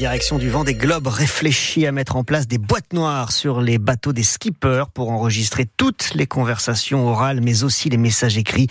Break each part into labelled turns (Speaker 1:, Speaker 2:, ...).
Speaker 1: direction du vent des globes réfléchit à mettre en place des boîtes noires sur les bateaux des skippers pour enregistrer toutes les conversations orales, mais aussi les messages écrits.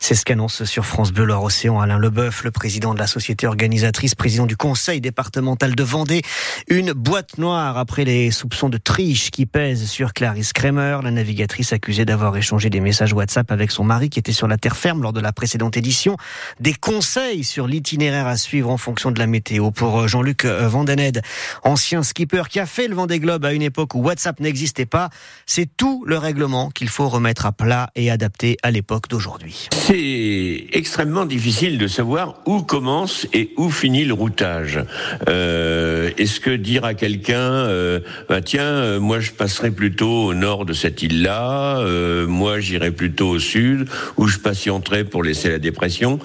Speaker 1: C'est ce qu'annonce sur France Bleu Loire Océan Alain Leboeuf, le président de la société organisatrice, président du conseil départemental de Vendée. Une boîte noire après les soupçons de triche qui pèsent sur Clarisse Kramer, la navigatrice accusée d'avoir échangé des messages WhatsApp avec son mari qui était sur la terre ferme lors de la précédente édition. Des conseils sur l'itinéraire à suivre en fonction de la météo pour Jean-Luc Vandened, ancien skipper qui a fait le Vendée Globe à une époque où WhatsApp n'existait pas. C'est tout le règlement qu'il faut remettre à plat et adapter à l'époque d'aujourd'hui.
Speaker 2: C'est extrêmement difficile de savoir où commence et où finit le routage. Euh, Est-ce que dire à quelqu'un, euh, bah tiens, euh, moi je passerai plutôt au nord de cette île-là, moi j'irai plutôt au sud, où je patienterai pour laisser la dépression.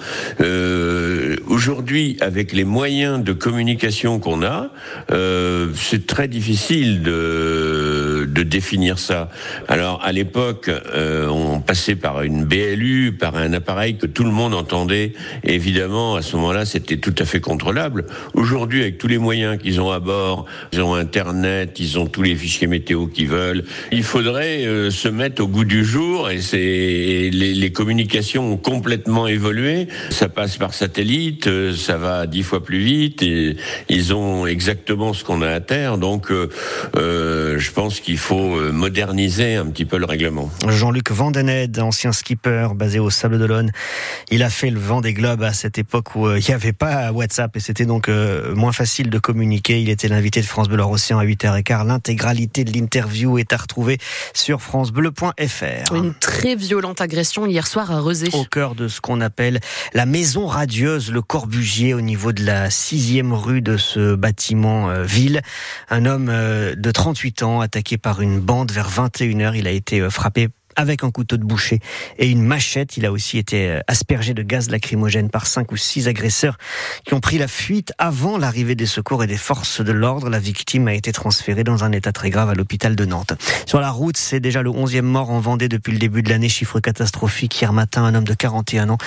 Speaker 2: Aujourd'hui, avec les moyens de communication qu'on a, euh, c'est très difficile de, définir ça. Alors à l'époque, euh, on passait par une BLU, par un appareil que tout le monde entendait. Et évidemment, à ce moment-là, c'était tout à fait contrôlable. Aujourd'hui, avec tous les moyens qu'ils ont à bord, ils ont Internet, ils ont tous les fichiers météo qu'ils veulent. Il faudrait euh, se mettre au goût du jour. Et les, les communications ont complètement évolué. Ça passe par satellite, euh, ça va dix fois plus vite. Et ils ont exactement ce qu'on a à terre. Donc, euh, euh, je pense qu'il faut euh, moderniser un petit peu le règlement.
Speaker 1: Jean-Luc Vandened, ancien skipper basé au Sable d'Olonne, il a fait le vent des globes à cette époque où il n'y avait pas WhatsApp et c'était donc moins facile de communiquer. Il était l'invité de France Bleu Océan à 8h15. L'intégralité de l'interview est à retrouver sur francebleu.fr.
Speaker 3: Une très violente agression hier soir à Rezé.
Speaker 1: Au cœur de ce qu'on appelle la maison radieuse, le Corbusier, au niveau de la sixième rue de ce bâtiment euh, ville. Un homme euh, de 38 ans attaqué par une bande vers 21h. Il a été euh, frappé avec un couteau de boucher et une machette. Il a aussi été euh, aspergé de gaz lacrymogène par cinq ou six agresseurs qui ont pris la fuite avant l'arrivée des secours et des forces de l'ordre. La victime a été transférée dans un état très grave à l'hôpital de Nantes. Sur la route, c'est déjà le 11e mort en Vendée depuis le début de l'année. Chiffre catastrophique. Hier matin, un homme de 41 ans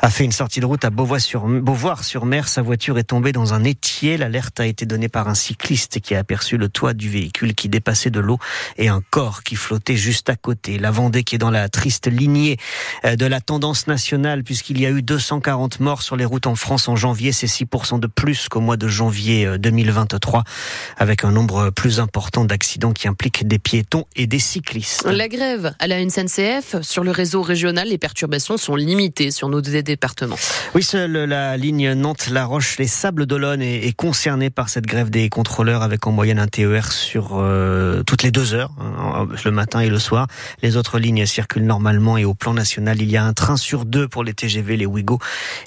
Speaker 1: a fait une sortie de route à Beauvoir-sur-Mer. Sa voiture est tombée dans un étier. L'alerte a été donnée par un cycliste qui a aperçu le toit du véhicule qui dépassait de l'eau et un corps qui flottait juste à côté. Qui est dans la triste lignée euh, de la tendance nationale puisqu'il y a eu 240 morts sur les routes en France en janvier. C'est 6% de plus qu'au mois de janvier 2023 avec un nombre plus important d'accidents qui impliquent des piétons et des cyclistes.
Speaker 3: La grève à la SNCF sur le réseau régional, les perturbations sont limitées sur nos deux départements.
Speaker 1: Oui, seule la ligne Nantes-La Roche, les Sables d'Olonne est, est, concernée par cette grève des contrôleurs avec en moyenne un TER sur euh, toutes les deux heures, hein, le matin et le soir. Les autres lignes circulent normalement et au plan national, il y a un train sur deux pour les TGV, les Ouigo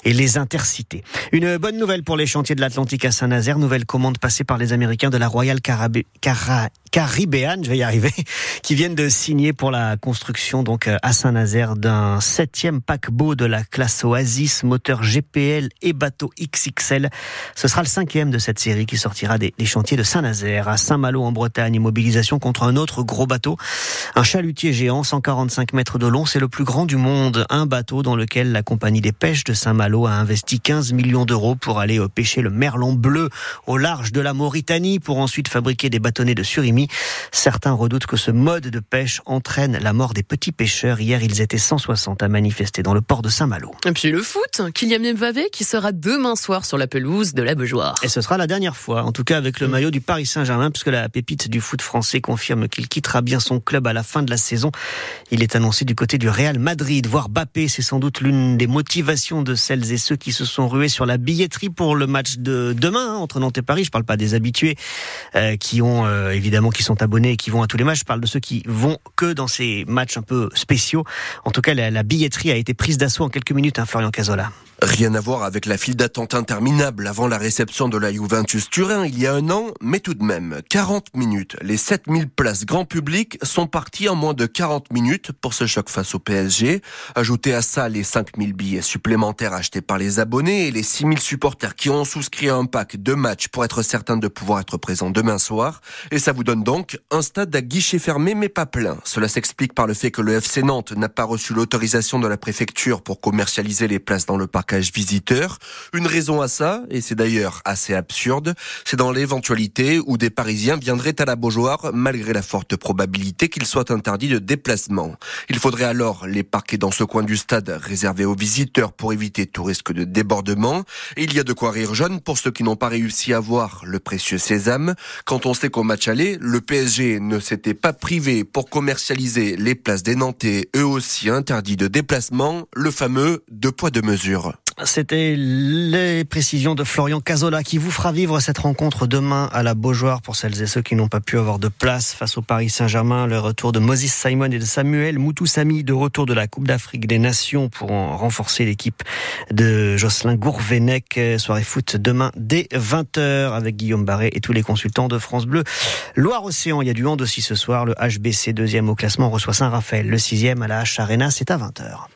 Speaker 1: et les Intercités. Une bonne nouvelle pour les chantiers de l'Atlantique à Saint-Nazaire, nouvelle commande passée par les Américains de la Royal Carab Cara Caribéan, je vais y arriver, qui viennent de signer pour la construction donc à Saint-Nazaire d'un septième paquebot de la classe Oasis, moteur GPL et bateau XXL. Ce sera le cinquième de cette série qui sortira des, chantiers de Saint-Nazaire à Saint-Malo en Bretagne. Mobilisation contre un autre gros bateau, un chalutier géant, 145 mètres de long, c'est le plus grand du monde. Un bateau dans lequel la compagnie des pêches de Saint-Malo a investi 15 millions d'euros pour aller pêcher le merlan bleu au large de la Mauritanie pour ensuite fabriquer des bâtonnets de surimi. Certains redoutent que ce mode de pêche entraîne la mort des petits pêcheurs. Hier, ils étaient 160 à manifester dans le port de Saint-Malo.
Speaker 3: Et puis le foot, Kylian Mbappé qui sera demain soir sur la pelouse de la Beaujoire.
Speaker 1: Et ce sera la dernière fois, en tout cas avec le maillot du Paris Saint-Germain, puisque la pépite du foot français confirme qu'il quittera bien son club à la fin de la saison. Il est annoncé du côté du Real Madrid. Voir Mbappé, c'est sans doute l'une des motivations de celles et ceux qui se sont rués sur la billetterie pour le match de demain hein, entre Nantes et Paris. Je parle pas des habitués euh, qui ont euh, évidemment qui sont abonnés et qui vont à tous les matchs. Je parle de ceux qui vont que dans ces matchs un peu spéciaux. En tout cas, la, billetterie a été prise d'assaut en quelques minutes, hein, Florian Cazola.
Speaker 4: Rien à voir avec la file d'attente interminable avant la réception de la Juventus Turin il y a un an, mais tout de même, 40 minutes. Les 7000 places grand public sont parties en moins de 40 minutes pour ce choc face au PSG. Ajoutez à ça les 5000 billets supplémentaires achetés par les abonnés et les 6000 supporters qui ont souscrit à un pack de matchs pour être certains de pouvoir être présents demain soir. Et ça vous donne donc un stade à guichet fermé mais pas plein. Cela s'explique par le fait que le FC Nantes n'a pas reçu l'autorisation de la préfecture pour commercialiser les places dans le parc parquage visiteur. Une raison à ça, et c'est d'ailleurs assez absurde, c'est dans l'éventualité où des Parisiens viendraient à la Beaujoire malgré la forte probabilité qu'ils soient interdits de déplacement. Il faudrait alors les parquer dans ce coin du stade réservé aux visiteurs pour éviter tout risque de débordement. Et il y a de quoi rire jeune pour ceux qui n'ont pas réussi à voir le précieux sésame. Quand on sait qu'au match aller, le PSG ne s'était pas privé pour commercialiser les places des Nantais, eux aussi interdits de déplacement, le fameux deux poids deux mesures.
Speaker 1: C'était les précisions de Florian Cazola qui vous fera vivre cette rencontre demain à la Beaujoire pour celles et ceux qui n'ont pas pu avoir de place face au Paris Saint-Germain. Le retour de Moses Simon et de Samuel Moutoussamy de retour de la Coupe d'Afrique des Nations pour renforcer l'équipe de Jocelyn Gourvenec. Soirée foot demain dès 20h avec Guillaume Barré et tous les consultants de France Bleu. Loire-Océan, il y a du hand aussi ce soir. Le HBC deuxième au classement reçoit Saint-Raphaël. Le sixième à la H Arena, c'est à 20h.